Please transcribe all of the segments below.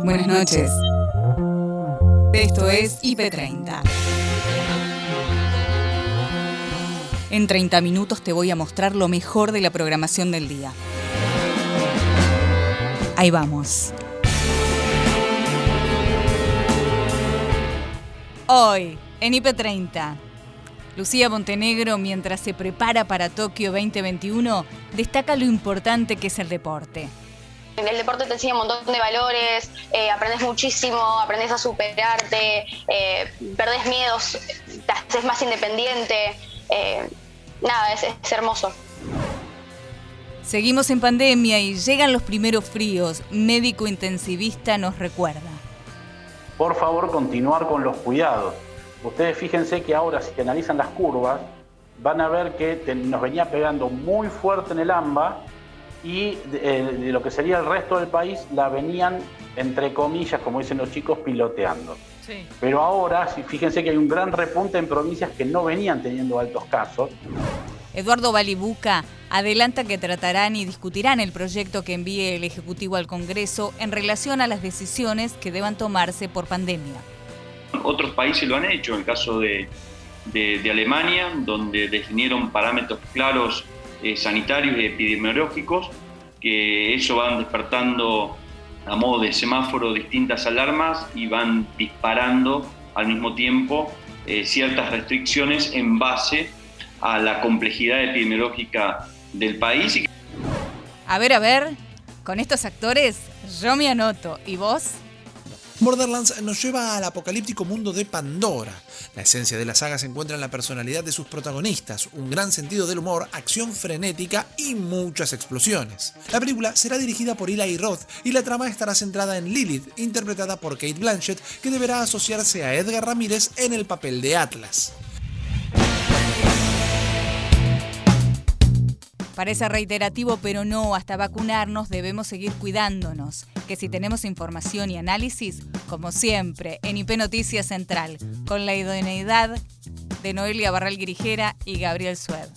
Buenas noches. Esto es IP30. En 30 minutos te voy a mostrar lo mejor de la programación del día. Ahí vamos. Hoy, en IP30, Lucía Montenegro, mientras se prepara para Tokio 2021, destaca lo importante que es el deporte. El deporte te enseña un montón de valores, eh, aprendes muchísimo, aprendes a superarte, eh, perdés miedos, te haces más independiente. Eh, nada, es, es hermoso. Seguimos en pandemia y llegan los primeros fríos. Médico intensivista nos recuerda. Por favor, continuar con los cuidados. Ustedes fíjense que ahora, si analizan las curvas, van a ver que nos venía pegando muy fuerte en el AMBA y de, de lo que sería el resto del país la venían, entre comillas, como dicen los chicos, piloteando. Sí. Pero ahora, fíjense que hay un gran repunte en provincias que no venían teniendo altos casos. Eduardo Balibuca adelanta que tratarán y discutirán el proyecto que envíe el Ejecutivo al Congreso en relación a las decisiones que deban tomarse por pandemia. Otros países lo han hecho, en el caso de, de, de Alemania, donde definieron parámetros claros eh, sanitarios y epidemiológicos, que eso van despertando a modo de semáforo distintas alarmas y van disparando al mismo tiempo eh, ciertas restricciones en base a la complejidad epidemiológica del país. A ver, a ver, con estos actores yo me anoto. ¿Y vos? Borderlands nos lleva al apocalíptico mundo de Pandora. La esencia de la saga se encuentra en la personalidad de sus protagonistas, un gran sentido del humor, acción frenética y muchas explosiones. La película será dirigida por Eli Roth y la trama estará centrada en Lilith, interpretada por Kate Blanchett, que deberá asociarse a Edgar Ramírez en el papel de Atlas. Parece reiterativo, pero no, hasta vacunarnos debemos seguir cuidándonos. Que si tenemos información y análisis, como siempre, en IP Noticias Central, con la idoneidad de Noelia Barral Guirijera y Gabriel Sued.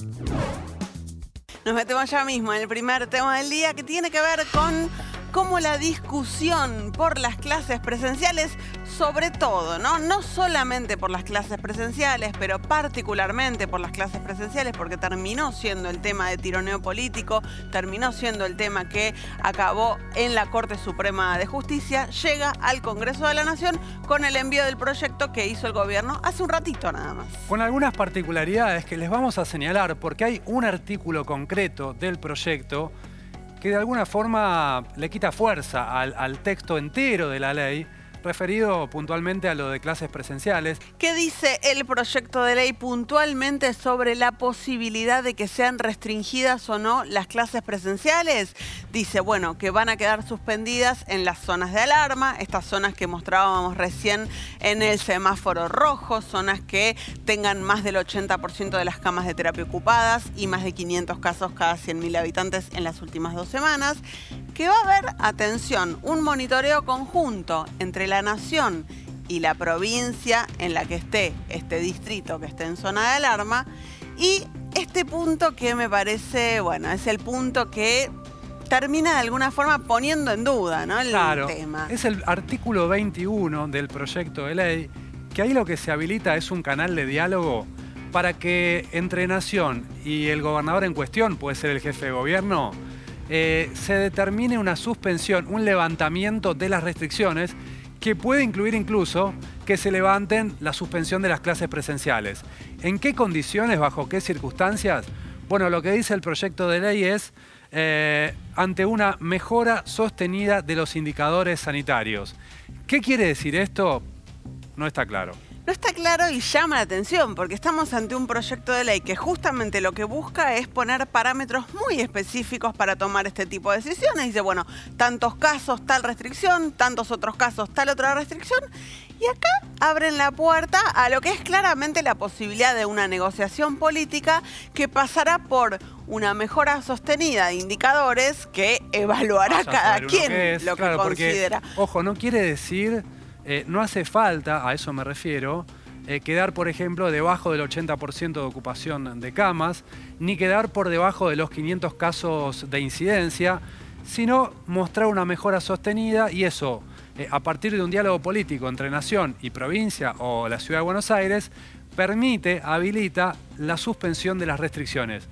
Nos metemos ya mismo en el primer tema del día que tiene que ver con cómo la discusión por las clases presenciales, sobre todo, ¿no? No solamente por las clases presenciales, pero particularmente por las clases presenciales, porque terminó siendo el tema de tironeo político, terminó siendo el tema que acabó en la Corte Suprema de Justicia, llega al Congreso de la Nación con el envío del proyecto que hizo el gobierno hace un ratito nada más. Con algunas particularidades que les vamos a señalar, porque hay un artículo concreto del proyecto que de alguna forma le quita fuerza al, texto entero de la ley referido puntualmente a lo de clases presenciales. ¿Qué dice el proyecto de ley puntualmente sobre la posibilidad de que sean restringidas o no las clases presenciales? Dice, bueno, que van a quedar suspendidas en las zonas de alarma, estas zonas que mostrábamos recién en el semáforo rojo, zonas que tengan más del 80% de las camas de terapia ocupadas y más de 500 casos cada 100.000 habitantes en las últimas dos semanas, que va a haber, atención, un monitoreo conjunto entre la nación y la provincia en la que esté este distrito que esté en zona de alarma y este punto que me parece, bueno, es el punto que termina de alguna forma poniendo en duda ¿no? el claro, tema. Es el artículo 21 del proyecto de ley, que ahí lo que se habilita es un canal de diálogo para que entre Nación y el gobernador en cuestión, puede ser el jefe de gobierno, eh, se determine una suspensión, un levantamiento de las restricciones que puede incluir incluso que se levanten la suspensión de las clases presenciales. ¿En qué condiciones, bajo qué circunstancias? Bueno, lo que dice el proyecto de ley es eh, ante una mejora sostenida de los indicadores sanitarios. ¿Qué quiere decir esto? No está claro. No está claro y llama la atención porque estamos ante un proyecto de ley que justamente lo que busca es poner parámetros muy específicos para tomar este tipo de decisiones. Dice, bueno, tantos casos, tal restricción, tantos otros casos, tal otra restricción. Y acá abren la puerta a lo que es claramente la posibilidad de una negociación política que pasará por una mejora sostenida de indicadores que evaluará cada quien es. lo que Claro, porque, considera. ojo, no quiere decir, eh, no hace falta, a eso me refiero, eh, quedar, por ejemplo, debajo del 80% de ocupación de camas, ni quedar por debajo de los 500 casos de incidencia, sino mostrar una mejora sostenida y eso eh, a partir de un diálogo político entre nación y provincia o la ciudad de Buenos Aires, permite, habilita la suspensión de las restricciones.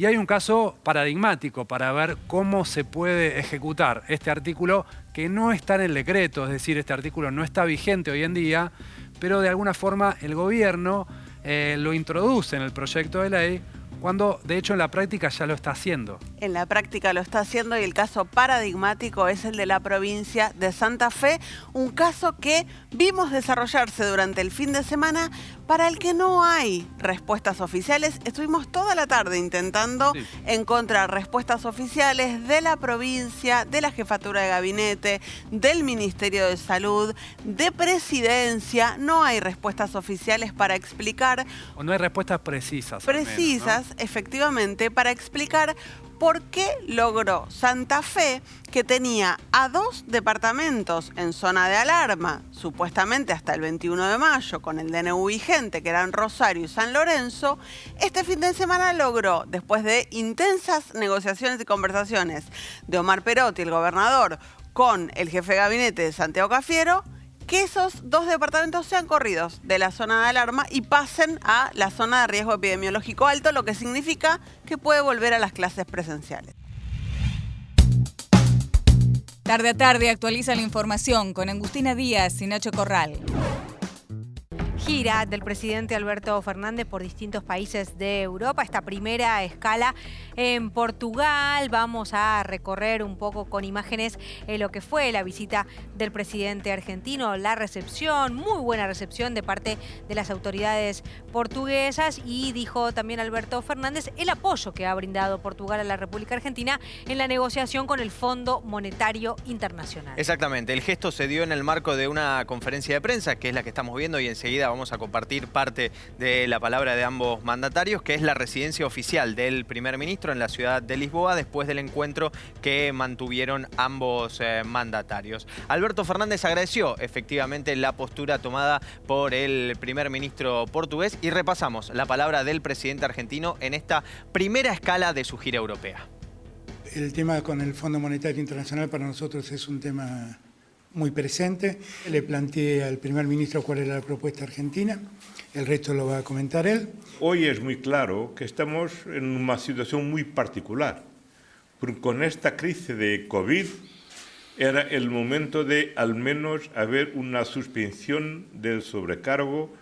Y hay un caso paradigmático para ver cómo se puede ejecutar este artículo que no está en el decreto, es decir, este artículo no está vigente hoy en día, pero de alguna forma el gobierno eh, lo introduce en el proyecto de ley cuando de hecho en la práctica ya lo está haciendo. En la práctica lo está haciendo y el caso paradigmático es el de la provincia de Santa Fe, un caso que vimos desarrollarse durante el fin de semana para el que no hay respuestas oficiales. Estuvimos toda la tarde intentando encontrar respuestas oficiales de la provincia, de la jefatura de gabinete, del Ministerio de Salud, de presidencia. No hay respuestas oficiales para explicar. O no hay respuestas precisas. Precisas, efectivamente, para explicar por qué logró Santa Fe, que tenía a dos departamentos en zona de alarma, supuestamente hasta el 21 de mayo, con el DNU vigente, que eran Rosario y San Lorenzo, este fin de semana logró, después de intensas negociaciones y conversaciones de Omar Perotti, el gobernador, con el jefe de gabinete de Santiago Cafiero, que esos dos departamentos sean corridos de la zona de alarma y pasen a la zona de riesgo epidemiológico alto, lo que significa que puede volver a las clases presenciales. Tarde a tarde actualiza la información con Agustina Díaz y Nacho Corral gira del presidente Alberto Fernández por distintos países de Europa. Esta primera escala en Portugal. Vamos a recorrer un poco con imágenes eh, lo que fue la visita del presidente argentino, la recepción, muy buena recepción de parte de las autoridades portuguesas y dijo también Alberto Fernández el apoyo que ha brindado Portugal a la República Argentina en la negociación con el Fondo Monetario Internacional. Exactamente, el gesto se dio en el marco de una conferencia de prensa, que es la que estamos viendo y enseguida vamos a compartir parte de la palabra de ambos mandatarios, que es la residencia oficial del primer ministro en la ciudad de Lisboa después del encuentro que mantuvieron ambos eh, mandatarios. Alberto Fernández agradeció efectivamente la postura tomada por el primer ministro portugués y repasamos la palabra del presidente argentino en esta primera escala de su gira europea. El tema con el Fondo Monetario Internacional para nosotros es un tema muy presente. Le planteé al primer ministro cuál era la propuesta argentina, el resto lo va a comentar él. Hoy es muy claro que estamos en una situación muy particular. Con esta crisis de COVID era el momento de al menos haber una suspensión del sobrecargo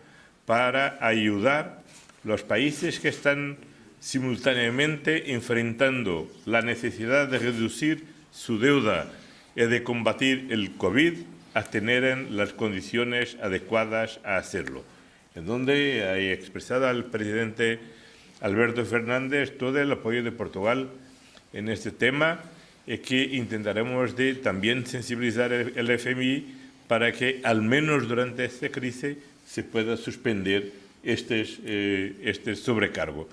para ayudar los países que están simultáneamente enfrentando la necesidad de reducir su deuda de combatir el COVID a tener las condiciones adecuadas a hacerlo. En donde he expresado al presidente Alberto Fernández todo el apoyo de Portugal en este tema y que intentaremos de también sensibilizar el FMI para que al menos durante esta crisis se pueda suspender este, eh, este sobrecargo.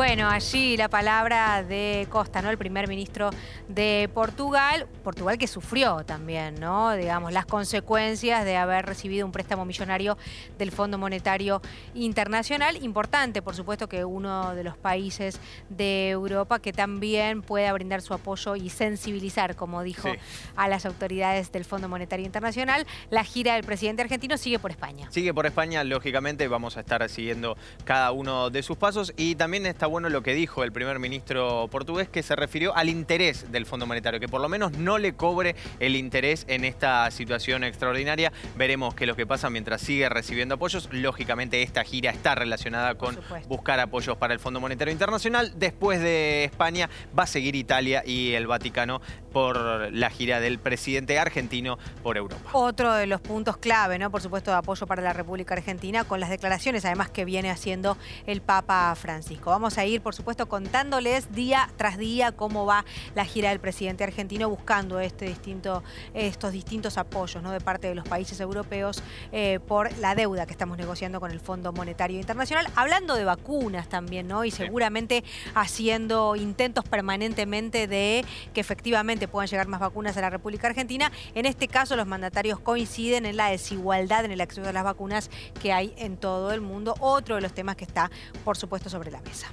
Bueno, allí la palabra de Costa, ¿no? El primer ministro de Portugal, Portugal que sufrió también, ¿no? Digamos, las consecuencias de haber recibido un préstamo millonario del Fondo Monetario Internacional. Importante, por supuesto, que uno de los países de Europa que también pueda brindar su apoyo y sensibilizar, como dijo, a las autoridades del Fondo Monetario Internacional. La gira del presidente argentino sigue por España. Sigue por España, lógicamente, vamos a estar siguiendo cada uno de sus pasos y también está bueno lo que dijo el primer ministro portugués, que se refirió al interés del Fondo Monetario, que por lo menos no le cobre el interés en esta situación extraordinaria. Veremos qué es lo que pasa mientras sigue recibiendo apoyos. Lógicamente esta gira está relacionada con buscar apoyos para el Fondo Monetario Internacional. Después de España va a seguir Italia y el Vaticano por la gira del presidente argentino por Europa. Otro de los puntos clave, ¿no? Por supuesto, de apoyo para la República Argentina, con las declaraciones además que viene haciendo el Papa Francisco. Vamos a ir, por supuesto, contándoles día tras día cómo va la gira del presidente argentino buscando este distinto, estos distintos apoyos ¿no? de parte de los países europeos eh, por la deuda que estamos negociando con el Fondo Monetario Internacional. Hablando de vacunas también, ¿no? Y seguramente haciendo intentos permanentemente de que efectivamente puedan llegar más vacunas a la República Argentina. En este caso, los mandatarios coinciden en la desigualdad en el acceso a las vacunas que hay en todo el mundo. Otro de los temas que está, por supuesto, sobre la mesa.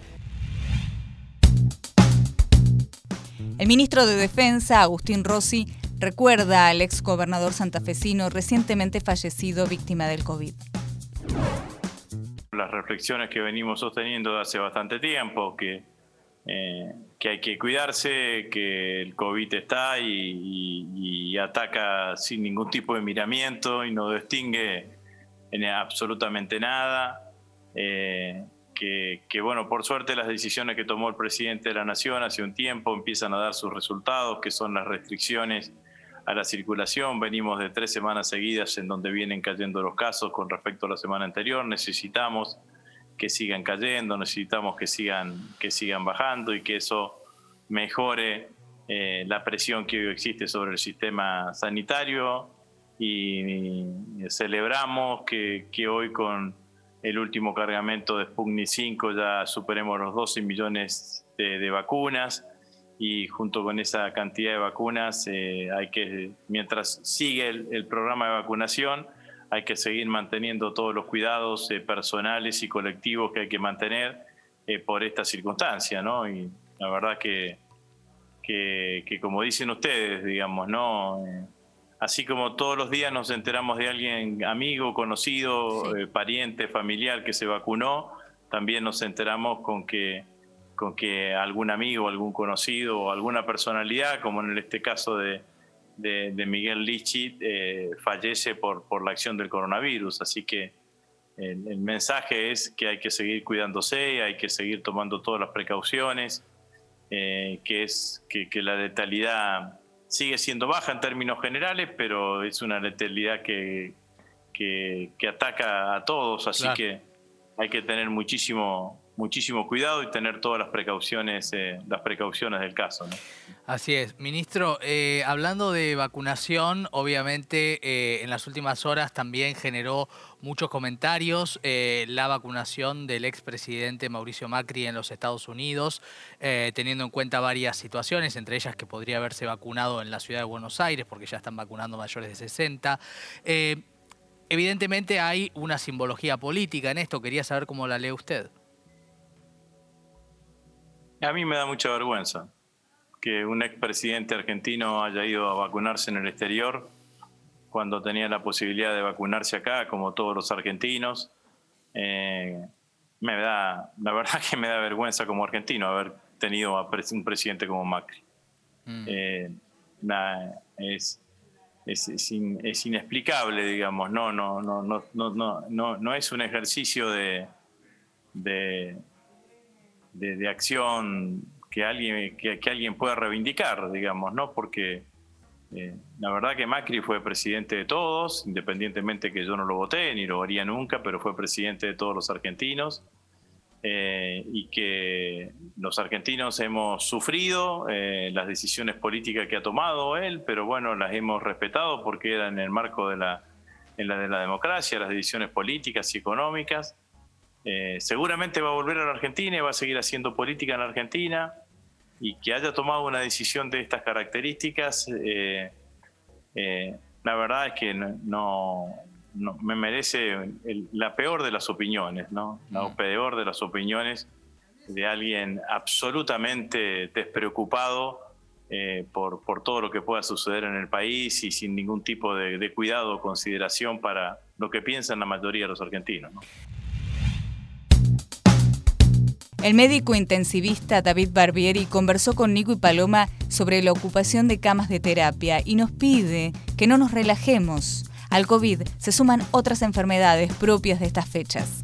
El ministro de Defensa, Agustín Rossi, recuerda al ex gobernador santafesino recientemente fallecido víctima del COVID. Las reflexiones que venimos sosteniendo hace bastante tiempo, que, eh, que hay que cuidarse, que el COVID está y, ataca sin ningún tipo de miramiento y no distingue en absolutamente nada. Eh, que, que, bueno, por suerte las decisiones que tomó el presidente de la Nación hace un tiempo empiezan a dar sus resultados, que son las restricciones a la circulación. Venimos de tres semanas seguidas en donde vienen cayendo los casos con respecto a la semana anterior. Necesitamos que sigan cayendo, necesitamos que sigan, que sigan bajando y que eso mejore eh, la presión que hoy existe sobre el sistema sanitario. Y, celebramos que, que, hoy con el último cargamento de Sputnik 5 ya superemos los 12 millones de, de vacunas y junto con esa cantidad de vacunas eh, hay que, mientras sigue el, programa de vacunación, hay que seguir manteniendo todos los cuidados eh, personales y colectivos que hay que mantener eh, por esta circunstancia, ¿no? Y la verdad que, que, que como dicen ustedes, digamos, ¿no? Así como todos los días nos enteramos de alguien amigo, conocido, pariente, familiar que se vacunó, también nos enteramos con que con que algún amigo, algún conocido o alguna personalidad, como en este caso de, de, Miguel Lichi, eh, fallece por, por la acción del coronavirus. Así que el, mensaje es que hay que seguir cuidándose, hay que seguir tomando todas las precauciones, eh, que es que, que, la letalidad sigue siendo baja en términos generales, pero es una letalidad que, que, ataca a todos, así que hay que tener muchísimo muchísimo cuidado y tener todas las precauciones, eh, las precauciones del caso. Así es. Ministro, eh, hablando de vacunación, obviamente eh, en las últimas horas también generó muchos comentarios la vacunación del expresidente Mauricio Macri en los Estados Unidos, teniendo en cuenta varias situaciones, entre ellas que podría haberse vacunado en la ciudad de Buenos Aires, porque ya están vacunando mayores de 60. evidentemente hay una simbología política en esto, quería saber cómo la lee usted. A mí me da mucha vergüenza que un expresidente argentino haya ido a vacunarse en el exterior cuando tenía la posibilidad de vacunarse acá, como todos los argentinos. Eh, me da, la verdad que me da vergüenza como argentino haber tenido a un presidente como Macri. Mm. Eh, es, es, inexplicable, digamos, no, no, no, no, no, no, no es un ejercicio de de, acción que alguien, que, alguien pueda reivindicar, digamos, ¿no? Porque eh, la verdad que Macri fue presidente de todos, independientemente que yo no lo voté, ni lo haría nunca, pero fue presidente de todos los argentinos. Eh, y que los argentinos hemos sufrido eh, las decisiones políticas que ha tomado él, pero bueno, las hemos respetado porque era en el marco de la, de la democracia, las decisiones políticas y económicas. Eh, seguramente va a volver a la Argentina y va a seguir haciendo política en la Argentina y que haya tomado una decisión de estas características, eh, eh, la verdad es que no, me merece la peor de las opiniones, ¿no? La peor de las opiniones de alguien absolutamente despreocupado por, por, todo lo que pueda suceder en el país y sin ningún tipo de, de cuidado o consideración para lo que piensan la mayoría de los argentinos. ¿no? El médico intensivista David Barbieri conversó con Nico y Paloma sobre la ocupación de camas de terapia y nos pide que no nos relajemos. Al COVID se suman otras enfermedades propias de estas fechas.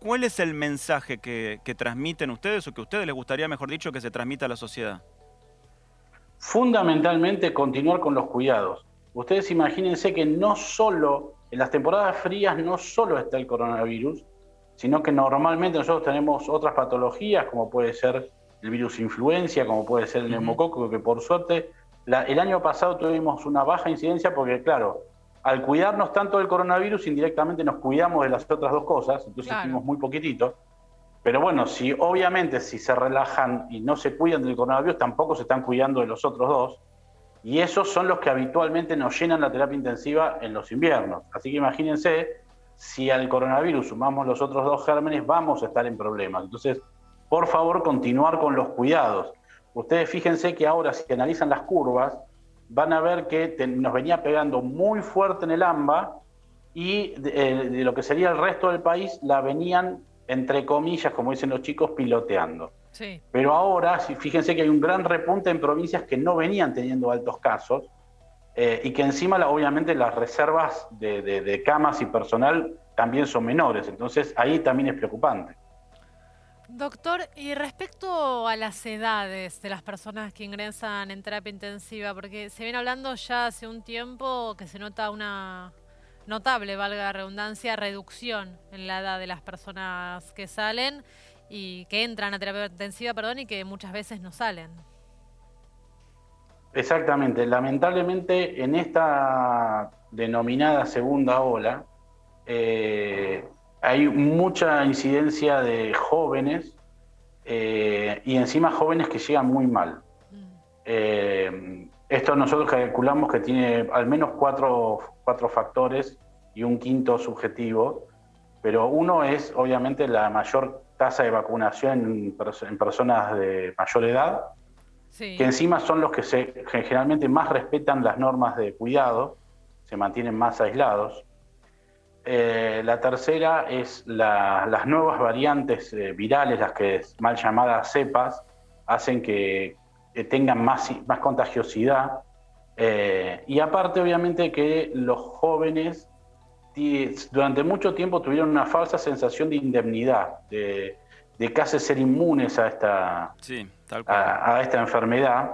¿Cuál es el mensaje que, transmiten ustedes o que a ustedes les gustaría, mejor dicho, que se transmita a la sociedad? Fundamentalmente continuar con los cuidados. Ustedes imagínense que no solo, en las temporadas frías no solo está el coronavirus, sino que normalmente nosotros tenemos otras patologías, como puede ser el virus influencia, como puede ser el neumococo, que por suerte el año pasado tuvimos una baja incidencia porque, claro, al cuidarnos tanto del coronavirus, indirectamente nos cuidamos de las otras dos cosas, entonces tuvimos muy poquitito. Pero bueno, si obviamente si se relajan y no se cuidan del coronavirus, tampoco se están cuidando de los otros dos. Y esos son los que habitualmente nos llenan la terapia intensiva en los inviernos. Así que imagínense si al coronavirus sumamos los otros dos gérmenes, vamos a estar en problemas. Entonces, por favor, continuar con los cuidados. Ustedes fíjense que ahora si analizan las curvas, van a ver que nos venía pegando muy fuerte en el AMBA y de, lo que sería el resto del país la venían, entre comillas, como dicen los chicos, piloteando. Pero ahora, fíjense que hay un gran repunte en provincias que no venían teniendo altos casos eh, y que encima, obviamente, las reservas de camas y personal también son menores. Entonces, ahí también es preocupante. Doctor, y respecto a las edades de las personas que ingresan en terapia intensiva, porque se viene hablando ya hace un tiempo que se nota una notable, valga la redundancia, reducción en la edad de las personas que salen y que entran a terapia intensiva, perdón, y que muchas veces no salen. Exactamente, lamentablemente en esta denominada segunda ola, eh, hay mucha incidencia de jóvenes eh, y encima jóvenes que llegan muy mal. Eh, esto nosotros calculamos que tiene al menos cuatro, cuatro, factores y un quinto subjetivo, pero uno es obviamente la mayor tasa de vacunación en, personas de mayor edad, que encima son los que, se, generalmente más respetan las normas de cuidado, se mantienen más aislados. Eh, la tercera es las nuevas variantes eh, virales, las que es mal llamadas cepas, hacen que, tengan más, más contagiosidad. Eh, y aparte, obviamente, que los jóvenes durante mucho tiempo tuvieron una falsa sensación de indemnidad, de, casi ser inmunes a esta, a esta enfermedad,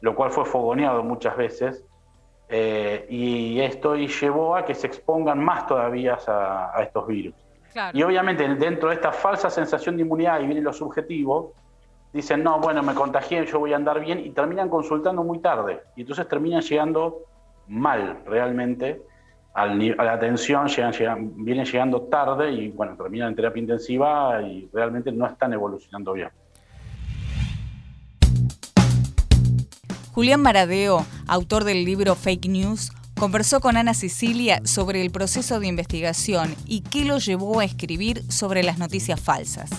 lo cual fue fogoneado muchas veces. Eh, y esto llevó a que se expongan más todavía a, estos virus. Y obviamente dentro de esta falsa sensación de inmunidad, y vienen los subjetivos, dicen, no, bueno, me contagié, yo voy a andar bien, y terminan consultando muy tarde. Y entonces terminan llegando mal realmente a la atención, llegan, vienen llegando tarde y bueno, terminan en terapia intensiva y realmente no están evolucionando bien. Julián Maradeo, autor del libro Fake News, conversó con Ana Sicilia sobre el proceso de investigación y qué lo llevó a escribir sobre las noticias falsas.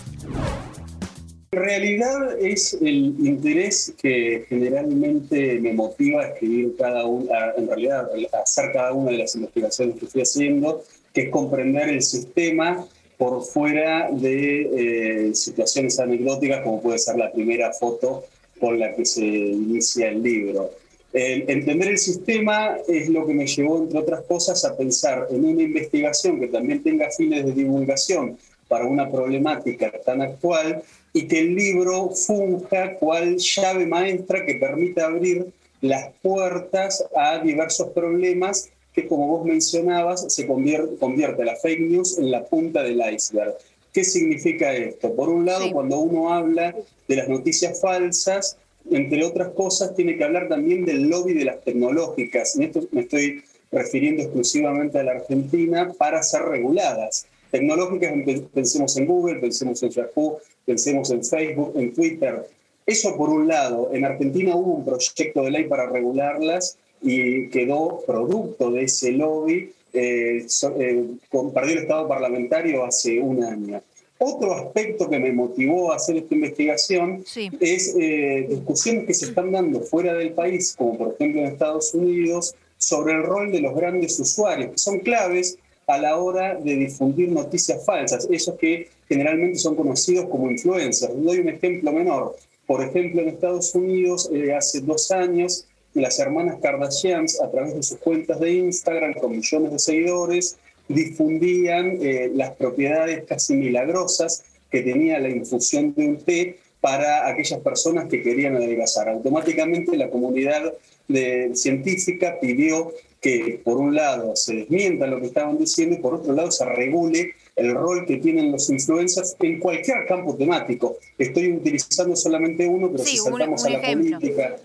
En realidad es el interés que generalmente me motiva a escribir cada una, en realidad hacer cada una de las investigaciones que estoy haciendo, que es comprender el sistema por fuera de eh, situaciones anecdóticas como puede ser la primera foto con la que se inicia el libro. entender el sistema es lo que me llevó, entre otras cosas, a pensar en una investigación que también tenga fines de divulgación para una problemática tan actual y que el libro funja cual llave maestra que permita abrir las puertas a diversos problemas que, como vos mencionabas, se convierte, convierte la fake news en la punta del iceberg. ¿Qué significa esto? Por un lado, cuando uno habla de las noticias falsas, entre otras cosas, tiene que hablar también del lobby de las tecnológicas. En esto me estoy refiriendo exclusivamente a la Argentina para ser reguladas. Tecnológicas, pensemos en Google, pensemos en Yahoo, pensemos en Facebook, en Twitter. Eso por un lado. En Argentina hubo un proyecto de ley para regularlas y quedó producto de ese lobby eh, eh, el estado parlamentario hace un año. Otro aspecto que me motivó a hacer esta investigación es eh, discusiones que se están dando fuera del país, como por ejemplo en Estados Unidos, sobre el rol de los grandes usuarios, que son claves a la hora de difundir noticias falsas, esos que generalmente son conocidos como influencers. Doy un ejemplo menor. Por ejemplo, en Estados Unidos, eh, hace dos años, las hermanas Kardashians, a través de sus cuentas de Instagram, con millones de seguidores, difundían eh, las propiedades casi milagrosas que tenía la infusión de un té para aquellas personas que querían adelgazar. Automáticamente la comunidad de, científica pidió que, por un lado, se desmienta lo que estaban diciendo y, por otro lado, se regule el rol que tienen los influencers en cualquier campo temático. Estoy utilizando solamente uno, pero si saltamos a la política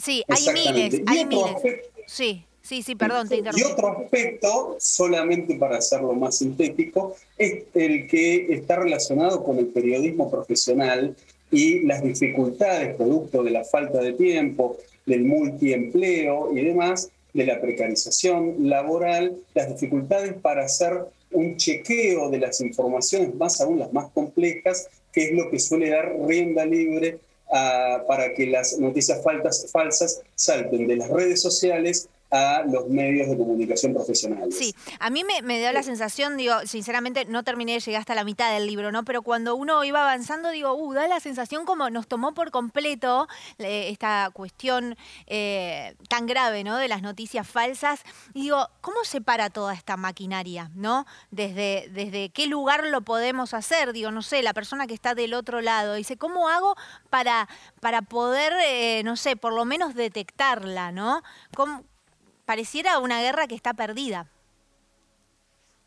Sí, hay miles, hay miles. Sí, sí, sí, perdón, te interrumpí. Y otro aspecto, solamente para hacerlo más sintético, es el que está relacionado con el periodismo profesional y las dificultades producto de la falta de tiempo, del multiempleo y demás, de la precarización laboral, las dificultades para hacer un chequeo de las informaciones, más aún las más complejas, que es lo que suele dar rienda libre para que las noticias faltas, falsas salten de las redes sociales a los medios de comunicación profesionales. Sí, a mí me, dio la sensación, digo, sinceramente no terminé de llegar hasta la mitad del libro, ¿no? Pero cuando uno iba avanzando, digo, uh, da la sensación como nos tomó por completo esta cuestión eh, tan grave, ¿no? De las noticias falsas. Y digo, ¿cómo se para toda esta maquinaria, ¿no? Desde, desde qué lugar lo podemos hacer, digo, no sé, la persona que está del otro lado. Dice, ¿cómo hago para, para poder, eh, no sé, por lo menos detectarla, ¿no? ¿Cómo, pareciera una guerra que está perdida.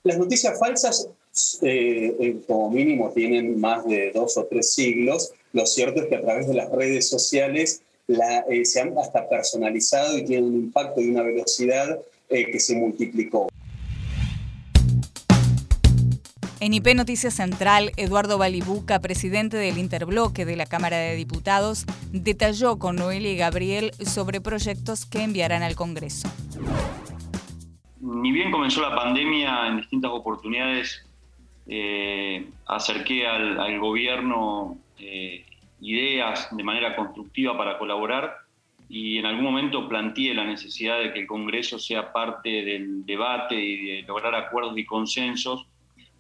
Las noticias falsas, eh, eh, como mínimo, tienen más de dos o tres siglos. Lo cierto es que a través de las redes sociales eh, se han hasta personalizado y tienen un impacto y una velocidad que se multiplicó. En IP Noticias Central, Eduardo Balibuca, presidente del Interbloque de la Cámara de Diputados, detalló con Noelia y Gabriel sobre proyectos que enviarán al Congreso. Ni bien comenzó la pandemia, en distintas oportunidades eh, acerqué al, gobierno eh, ideas de manera constructiva para colaborar y en algún momento planteé la necesidad de que el Congreso sea parte del debate y de lograr acuerdos y consensos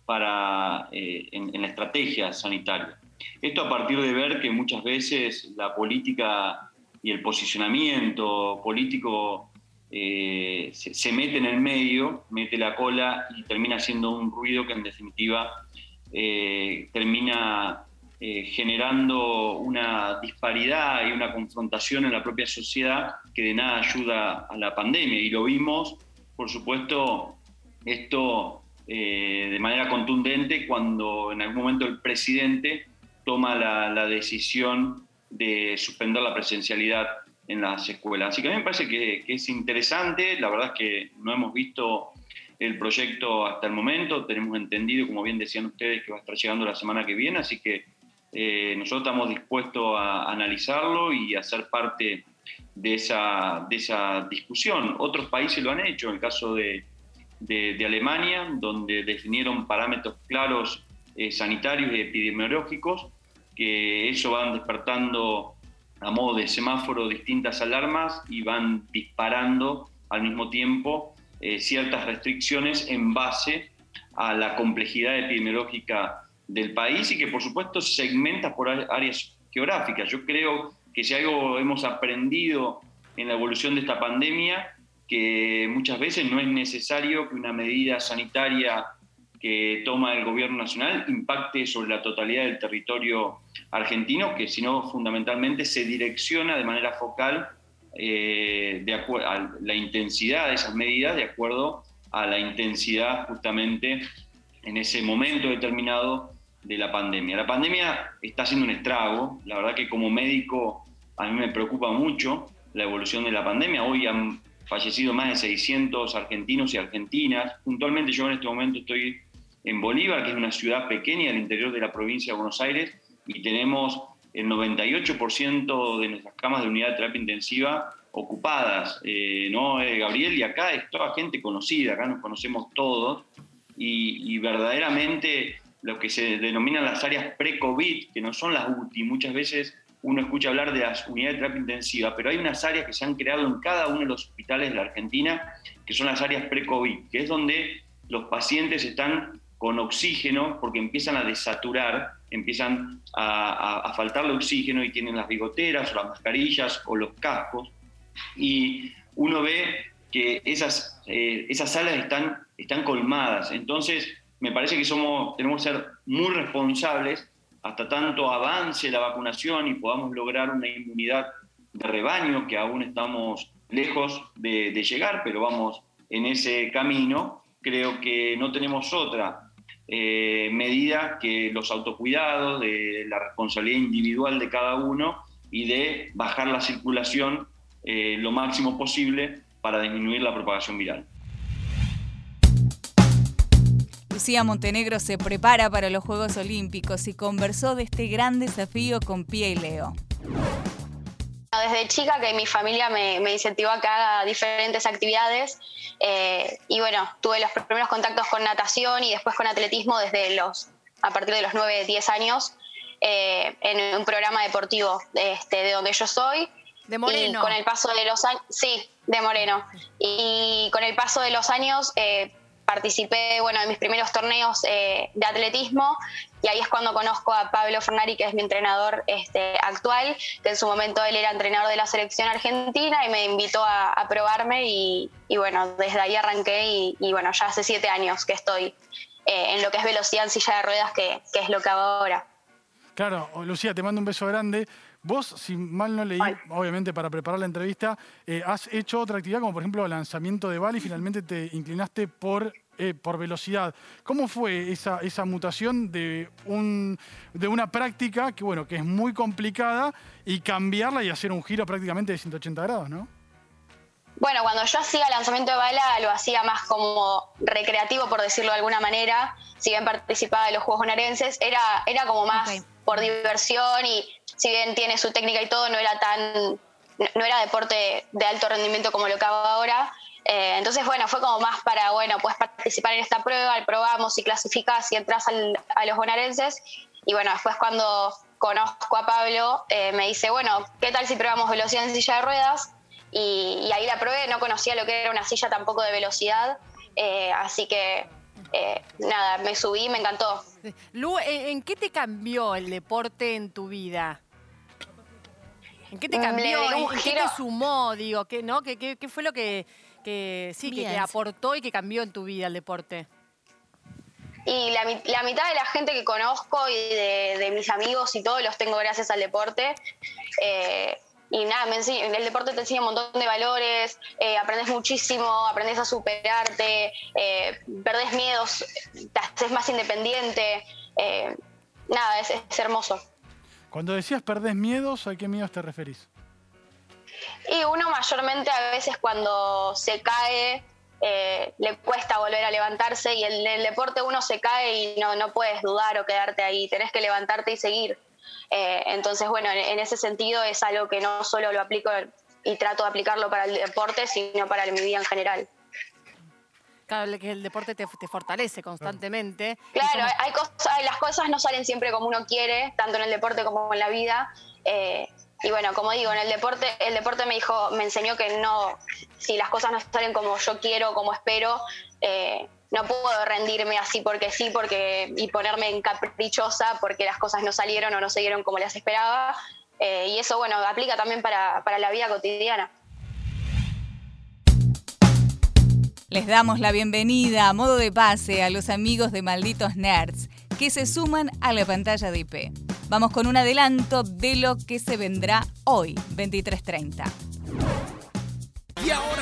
para, eh, en, la estrategia sanitaria. Esto a partir de ver que muchas veces la política y el posicionamiento político eh, se, mete en el medio, mete la cola y termina siendo un ruido que en definitiva eh, termina generando una disparidad y una confrontación en la propia sociedad que de nada ayuda a la pandemia. Y lo vimos, por supuesto, esto eh, de manera contundente cuando en algún momento el presidente toma la, decisión de suspender la presencialidad en las escuelas. Así que a mí me parece que, es interesante, la verdad es que no hemos visto el proyecto hasta el momento, tenemos entendido, como bien decían ustedes, que va a estar llegando la semana que viene, así que eh, nosotros estamos dispuestos a analizarlo y a ser parte de esa, de esa discusión. Otros países lo han hecho, en el caso de, de, Alemania, donde definieron parámetros claros eh, sanitarios y epidemiológicos, que eso van despertando a modo de semáforo distintas alarmas y van disparando al mismo tiempo eh, ciertas restricciones en base a la complejidad epidemiológica del país y que por supuesto segmenta por áreas geográficas. Yo creo que si algo hemos aprendido en la evolución de esta pandemia que muchas veces no es necesario que una medida sanitaria que toma el gobierno nacional impacte sobre la totalidad del territorio argentino, que sino fundamentalmente se direcciona de manera focal eh, de a la intensidad de esas medidas de acuerdo a la intensidad justamente en ese momento determinado de la pandemia. La pandemia está haciendo un estrago, la verdad que como médico a mí me preocupa mucho la evolución de la pandemia. Hoy han fallecido más de 600 argentinos y argentinas. Puntualmente yo en este momento estoy en Bolívar, que es una ciudad pequeña del interior de la provincia de Buenos Aires, y tenemos el 98% de nuestras camas de unidad de terapia intensiva ocupadas, eh, ¿no, eh, Gabriel? Y acá es toda gente conocida, acá nos conocemos todos, y, y verdaderamente lo que se denominan las áreas pre-COVID, que no son las UTI, muchas veces uno escucha hablar de las unidades de terapia intensiva, pero hay unas áreas que se han creado en cada uno de los hospitales de la Argentina, que son las áreas pre-COVID, que es donde los pacientes están con oxígeno porque empiezan a desaturar, empiezan a, a, faltarle oxígeno y tienen las bigoteras o las mascarillas o los cascos. Y uno ve que esas, eh, esas salas están, están colmadas. Entonces, me parece que somos, tenemos que ser muy responsables hasta tanto avance la vacunación y podamos lograr una inmunidad de rebaño, que aún estamos lejos de, llegar, pero vamos en ese camino, creo que no tenemos otra eh, medida que los autocuidados, de la responsabilidad individual de cada uno y de bajar la circulación eh, lo máximo posible para disminuir la propagación viral. Lucía Montenegro se prepara para los Juegos Olímpicos y conversó de este gran desafío con Pia y Leo. Desde chica que mi familia me, incentivó a que haga diferentes actividades eh, y bueno, tuve los primeros contactos con natación y después con atletismo desde los, a partir de los 9, 10 años. eh, en un programa deportivo este, de donde yo soy. De Moreno. Y con el paso de los años, sí, de Moreno. Y con el paso de los años eh, participé, bueno, en mis primeros torneos eh, de atletismo y ahí es cuando conozco a Pablo Fernari, que es mi entrenador este, actual, que en su momento él era entrenador de la selección argentina y me invitó a, probarme y, bueno, desde ahí arranqué y, bueno, ya hace siete años que estoy eh, en lo que es velocidad en silla de ruedas, que, que es lo que hago ahora. Claro, Lucía, te mando un beso grande. Vos, si mal no leí, obviamente para preparar la entrevista, eh, has hecho otra actividad como por ejemplo lanzamiento de bala y finalmente te inclinaste por, eh, por velocidad. ¿Cómo fue esa, esa mutación de, un, de una práctica que, bueno, que es muy complicada y cambiarla y hacer un giro prácticamente de 180 grados, no? Bueno, cuando yo hacía lanzamiento de bala lo hacía más como recreativo, por decirlo de alguna manera. Si bien participaba de los Juegos Bonaerenses, era, era como más por diversión y si bien tiene su técnica y todo, no era tan, no era deporte de alto rendimiento como lo que hago ahora. Eh, entonces, bueno, fue como más para, bueno, puedes participar en esta prueba, probamos y clasificás y entras a los bonaerenses. Y bueno, después cuando conozco a Pablo, eh, me dice, bueno, ¿qué tal si probamos velocidad en silla de ruedas? Y, ahí la probé, no conocía lo que era una silla tampoco de velocidad, eh, así que nada, me subí, me encantó. Lu, ¿en qué te cambió el deporte en tu vida? ¿En qué te cambió? ¿En, qué te sumó? Digo, ¿qué, no? ¿Qué, qué, fue lo que, sí, que te aportó y que cambió en tu vida el deporte? Y la, mitad de la gente que conozco y de, mis amigos y todos los tengo gracias al deporte. Eh, y nada, me el deporte te enseña un montón de valores, eh, aprendes muchísimo, aprendes a superarte, eh, perdés miedos, te haces más independiente. Eh, nada, es, es hermoso. Cuando decías perdés miedos, ¿a qué miedos te referís? Y uno mayormente a veces cuando se cae eh, le cuesta volver a levantarse y en el deporte uno se cae y no, no puedes dudar o quedarte ahí, tenés que levantarte y seguir. Eh, entonces, bueno, en, ese sentido es algo que no solo lo aplico y trato de aplicarlo para el deporte, sino para mi vida en general. Claro, que el deporte te, fortalece constantemente. Claro, hay cosas, las cosas no salen siempre como uno quiere, tanto en el deporte como en la vida. Eh, y bueno, como digo, en el deporte, el deporte me dijo, me enseñó que no, si las cosas no salen como yo quiero, como espero, eh, no puedo rendirme así porque sí, porque y ponerme en caprichosa porque las cosas no salieron o no se dieron como las esperaba. Eh, y eso, bueno, aplica también para, para la vida cotidiana. Les damos la bienvenida a modo de pase a los amigos de Malditos Nerds que se suman a la pantalla de IP. Vamos con un adelanto de lo que se vendrá hoy, 23.30.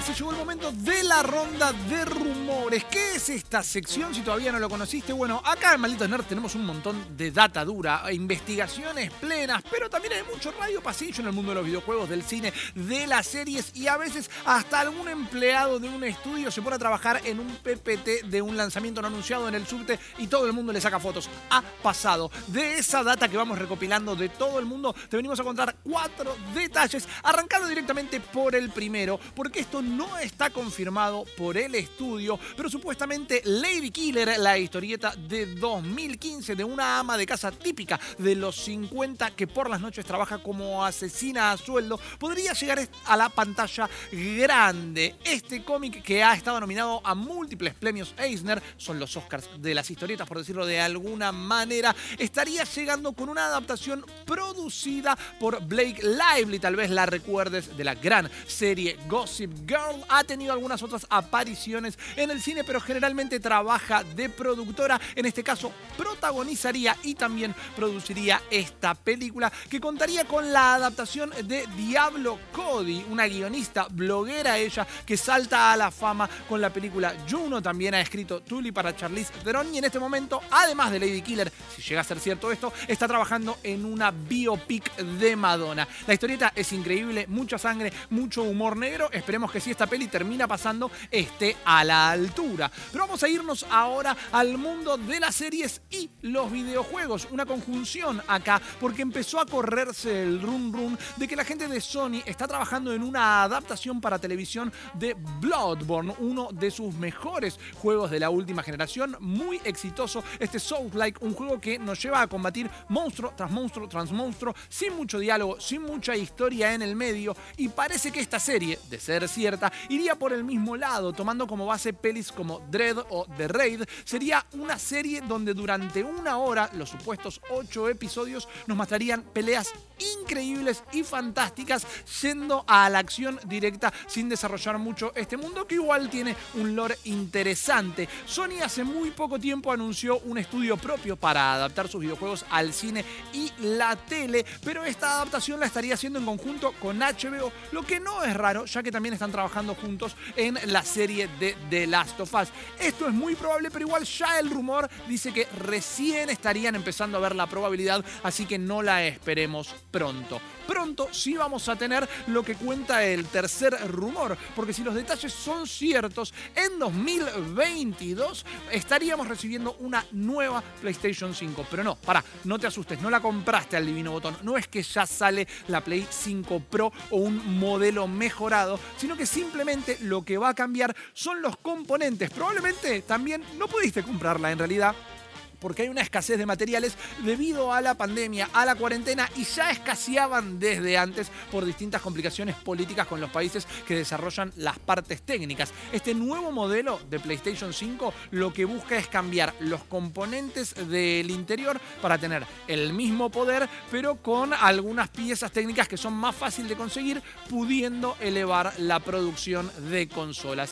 Y ahora se llegó el momento de la ronda de rumores. ¿Qué es esta sección si todavía no lo conociste? Bueno, acá en Malditos Nerd tenemos un montón de data dura, investigaciones plenas, pero también hay mucho radio pasillo en el mundo de los videojuegos, del cine, de las series y a veces hasta algún empleado de un estudio se pone a trabajar en un PPT de un lanzamiento no anunciado en el subte y todo el mundo le saca fotos. Ha pasado. De esa data que vamos recopilando de todo el mundo, te venimos a contar cuatro detalles, arrancando directamente por el primero, porque esto no está confirmado por el estudio, pero supuestamente Lady Killer, la historieta de 2015 de una ama de casa típica de los 50 que por las noches trabaja como asesina a sueldo, podría llegar a la pantalla grande. Este cómic que ha estado nominado a múltiples premios Eisner, son los Oscars de las historietas por decirlo de alguna manera, estaría llegando con una adaptación producida por Blake Lively, tal vez la recuerdes de la gran serie Gossip Girl ha tenido algunas otras apariciones en el cine, pero generalmente trabaja de productora. En este caso, protagonizaría y también produciría esta película que contaría con la adaptación de Diablo Cody, una guionista, bloguera ella, que salta a la fama con la película Juno. También ha escrito Tully para Charlize Theron y en este momento, además de Lady Killer, si llega a ser cierto esto, está trabajando en una biopic de Madonna. La historieta es increíble, mucha sangre, mucho humor negro. Esperemos que esta peli termina pasando esté a la altura. Pero vamos a irnos ahora al mundo de las series y los videojuegos. Una conjunción acá, porque empezó a correrse el run run de que la gente de Sony está trabajando en una adaptación para televisión de Bloodborne, uno de sus mejores juegos de la última generación, muy exitoso. Este Souls-like, un juego que nos lleva a combatir monstruo tras monstruo tras monstruo, sin mucho diálogo, sin mucha historia en el medio. Y parece que esta serie, de ser cierta, iría por el mismo lado, tomando como base pelis como Dread o The Raid. Sería una serie donde durante una hora, los supuestos ocho episodios, nos mostrarían peleas increíbles y fantásticas, yendo a la acción directa sin desarrollar mucho este mundo que igual tiene un lore interesante. Sony hace muy poco tiempo anunció un estudio propio para adaptar sus videojuegos al cine y la tele, pero esta adaptación la estaría haciendo en conjunto con HBO, lo que no es raro, ya que también están trabajando juntos en la serie de The Last of Us. Esto es muy probable, pero igual ya el rumor dice que recién estarían empezando a ver la probabilidad, así que no la esperemos pronto. Pronto sí vamos a tener lo que cuenta el tercer rumor, porque si los detalles son ciertos, en 2022 estaríamos recibiendo una nueva PlayStation 5. Pero no, para, no te asustes, no la compraste al divino botón. No es que ya sale la Play 5 Pro o un modelo mejorado, sino que simplemente lo que va a cambiar son los componentes. Probablemente también no pudiste comprarla en realidad porque hay una escasez de materiales debido a la pandemia, a la cuarentena y ya escaseaban desde antes por distintas complicaciones políticas con los países que desarrollan las partes técnicas. Este nuevo modelo de PlayStation 5 lo que busca es cambiar los componentes del interior para tener el mismo poder, pero con algunas piezas técnicas que son más fáciles de conseguir, pudiendo elevar la producción de consolas.